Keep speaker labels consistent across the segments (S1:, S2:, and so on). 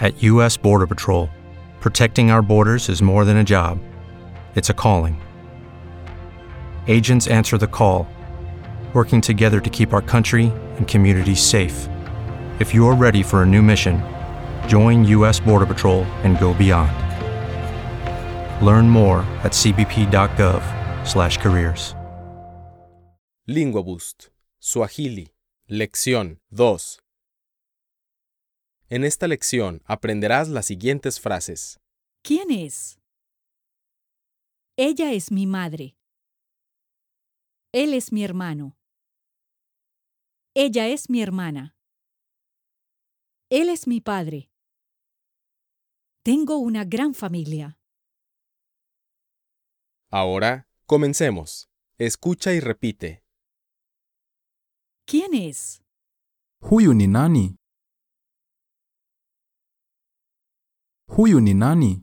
S1: At U.S. Border Patrol, protecting our borders is more than a job, it's a calling. Agents answer the call, working together to keep our country and communities safe. If you're ready for a new mission, join U.S. Border Patrol and go beyond. Learn more at cbp.gov/careers.
S2: LinguaBoost. Swahili. Lección 2. En esta lección aprenderás las siguientes frases.
S3: ¿Quién es? Ella es mi madre. Él es mi hermano. Ella es mi hermana. Él es mi padre. Tengo una gran familia.
S2: Ahora, comencemos. Escucha y repite.
S3: ¿Quién es?
S4: Huyu ni nani? Huyu ni nani?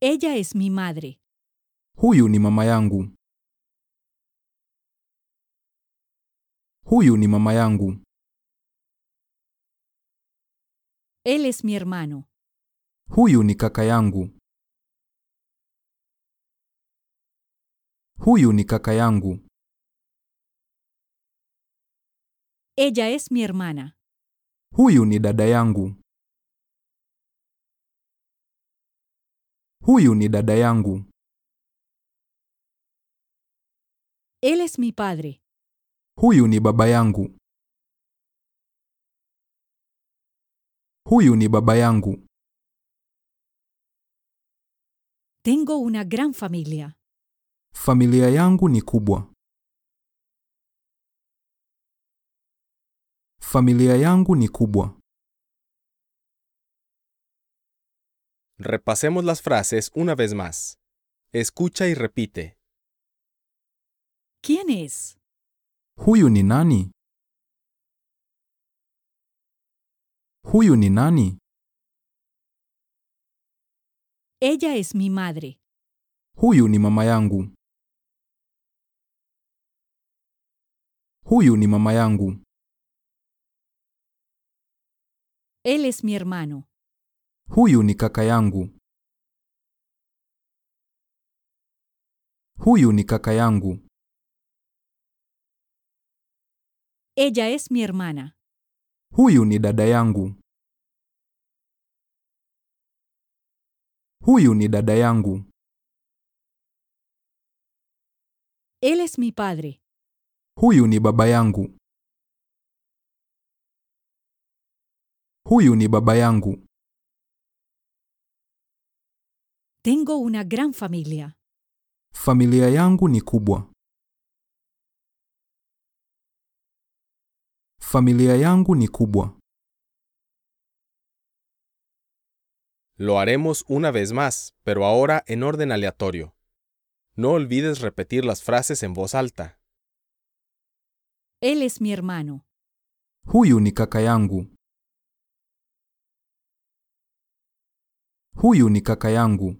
S3: Ella es mi madre.
S4: Huyu ni mama yangu. Huyu ni mama yangu.
S3: Él es mi hermano.
S4: Huyu ni kaka yangu. Huyu ni kaka yangu.
S3: Ella es mi hermana.
S4: Huyu ni dada yangu. Huyu ni dada yangu.
S3: Él es mi padre.
S4: Huyu ni baba yangu. Huyu ni baba yangu.
S3: Tengo una gran familia.
S4: Familia yangu ni kubwa. Familia yangu ni kubwa.
S2: Repasemos las frases una vez más. Escucha y repite.
S3: ¿Quién es?
S4: Huyu ni nani? Huyu ni nani?
S3: Ella es mi madre.
S4: Huyu ni mama yangu. Huyu ni mama yangu.
S3: Él es mi hermano.
S4: Huyu ni kaka yangu. Huyu ni kaka yangu.
S3: Ella es mi hermana.
S4: Huyu ni dada yangu. Huyu ni dada yangu.
S3: Él es mi padre.
S4: Huyu ni baba yangu. Huyu ni baba yangu.
S3: Tengo una gran familia.
S4: Familia yangu ni kubwa. Familia yangu ni kubwa.
S2: Lo haremos una vez más, pero ahora en orden aleatorio. No olvides repetir las frases en voz alta.
S3: Él es mi hermano.
S4: Huyu ni kaka yangu. Huyu ni kaka yangu.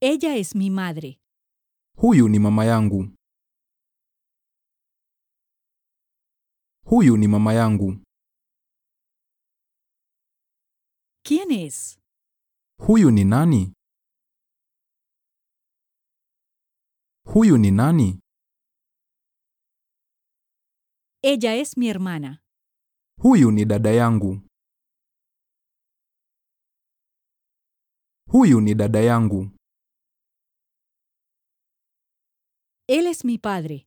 S3: Ella es mi madre.
S4: Huyu ni mama yangu. Huyu ni mama yangu.
S3: ¿Quién es?
S4: Huyu ni nani? Huyu ni nani?
S3: Ella es mi hermana.
S4: Huyu ni dada yangu. Huyu ni dada yangu.
S3: Él es mi padre.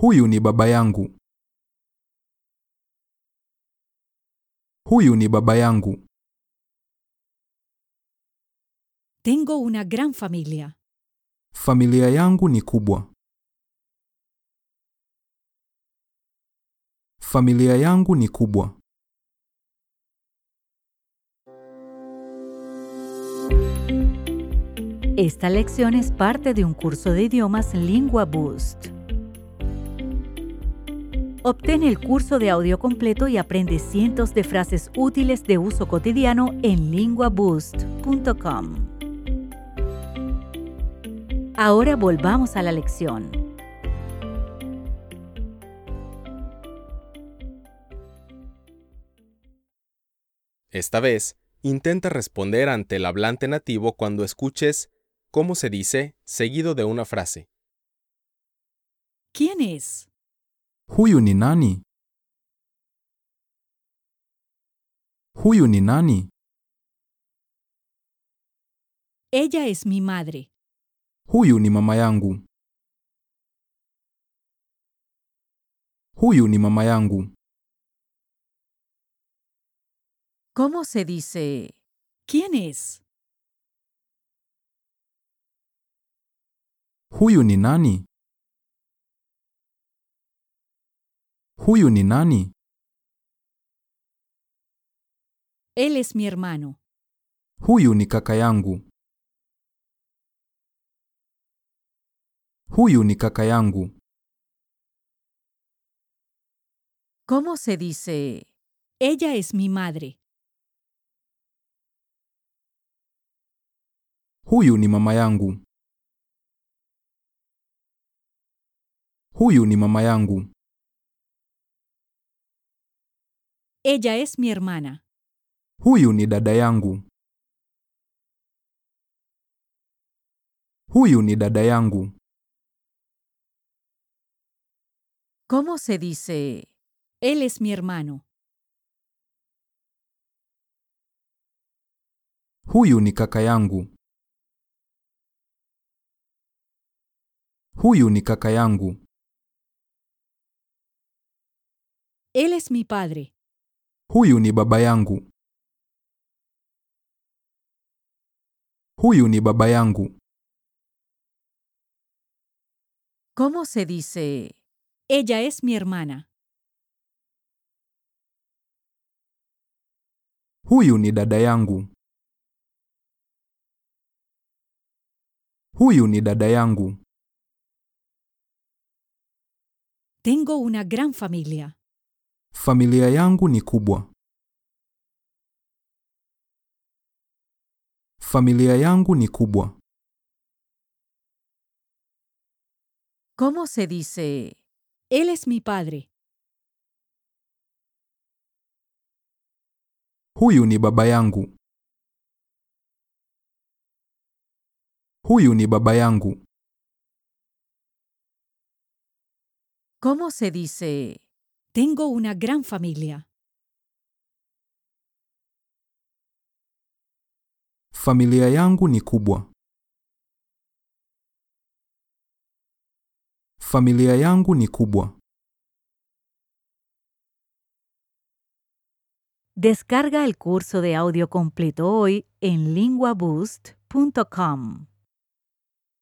S4: Huyu ni baba yangu. Huyu ni baba yangu.
S3: Tengo una gran familia.
S4: Familia yangu ni kubwa. Familia yangu ni kubwa.
S5: Esta lección es parte de un curso de idiomas Lingua Boost. Obtén el curso de audio completo y aprende cientos de frases útiles de uso cotidiano en linguaboost.com. Ahora volvamos a la lección.
S2: Esta vez, intenta responder ante el hablante nativo cuando escuches cómo se dice seguido de una frase.
S3: ¿Quién es?
S4: Huyu ni nani? Huyu ni nani?
S3: Ella es mi madre.
S4: Huyu ni mama yangu. Huyu ni mama yangu.
S5: ¿Cómo se dice?
S3: ¿Quién es?
S4: Huyu ni nani? Huyu ni nani?
S3: Él es mi hermano.
S4: Huyu ni kaka yangu. Huyu ni kaka yangu.
S5: ¿Cómo se dice?
S3: Ella es mi madre.
S4: Huyu ni mama yangu. Huyu ni mama yangu.
S3: Ella es mi hermana.
S4: Huyu ni dada yangu. Huyu ni dada yangu.
S5: ¿Cómo se dice?
S3: Él es mi hermano.
S4: Huyu ni kaka yangu. Huyu ni kaka yangu.
S3: Él es mi padre.
S4: Huyu ni baba yangu. Huyu ni baba yangu.
S5: ¿Cómo se dice?
S3: Ella es mi hermana.
S4: Huyu ni dada yangu. Huyu ni dada yangu.
S3: Tengo una gran familia.
S4: Familia yangu ni kubwa. Familia yangu ni kubwa.
S5: ¿Cómo se dice?
S3: Él es mi padre.
S4: Huyu ni baba yangu. Huyu ni baba yangu.
S5: ¿Cómo se dice?
S3: Tengo una gran familia.
S4: Familia yangu ni kubwa. Familia yangu ni kubwa.
S5: Descarga el curso de audio completo hoy en linguaboost.com.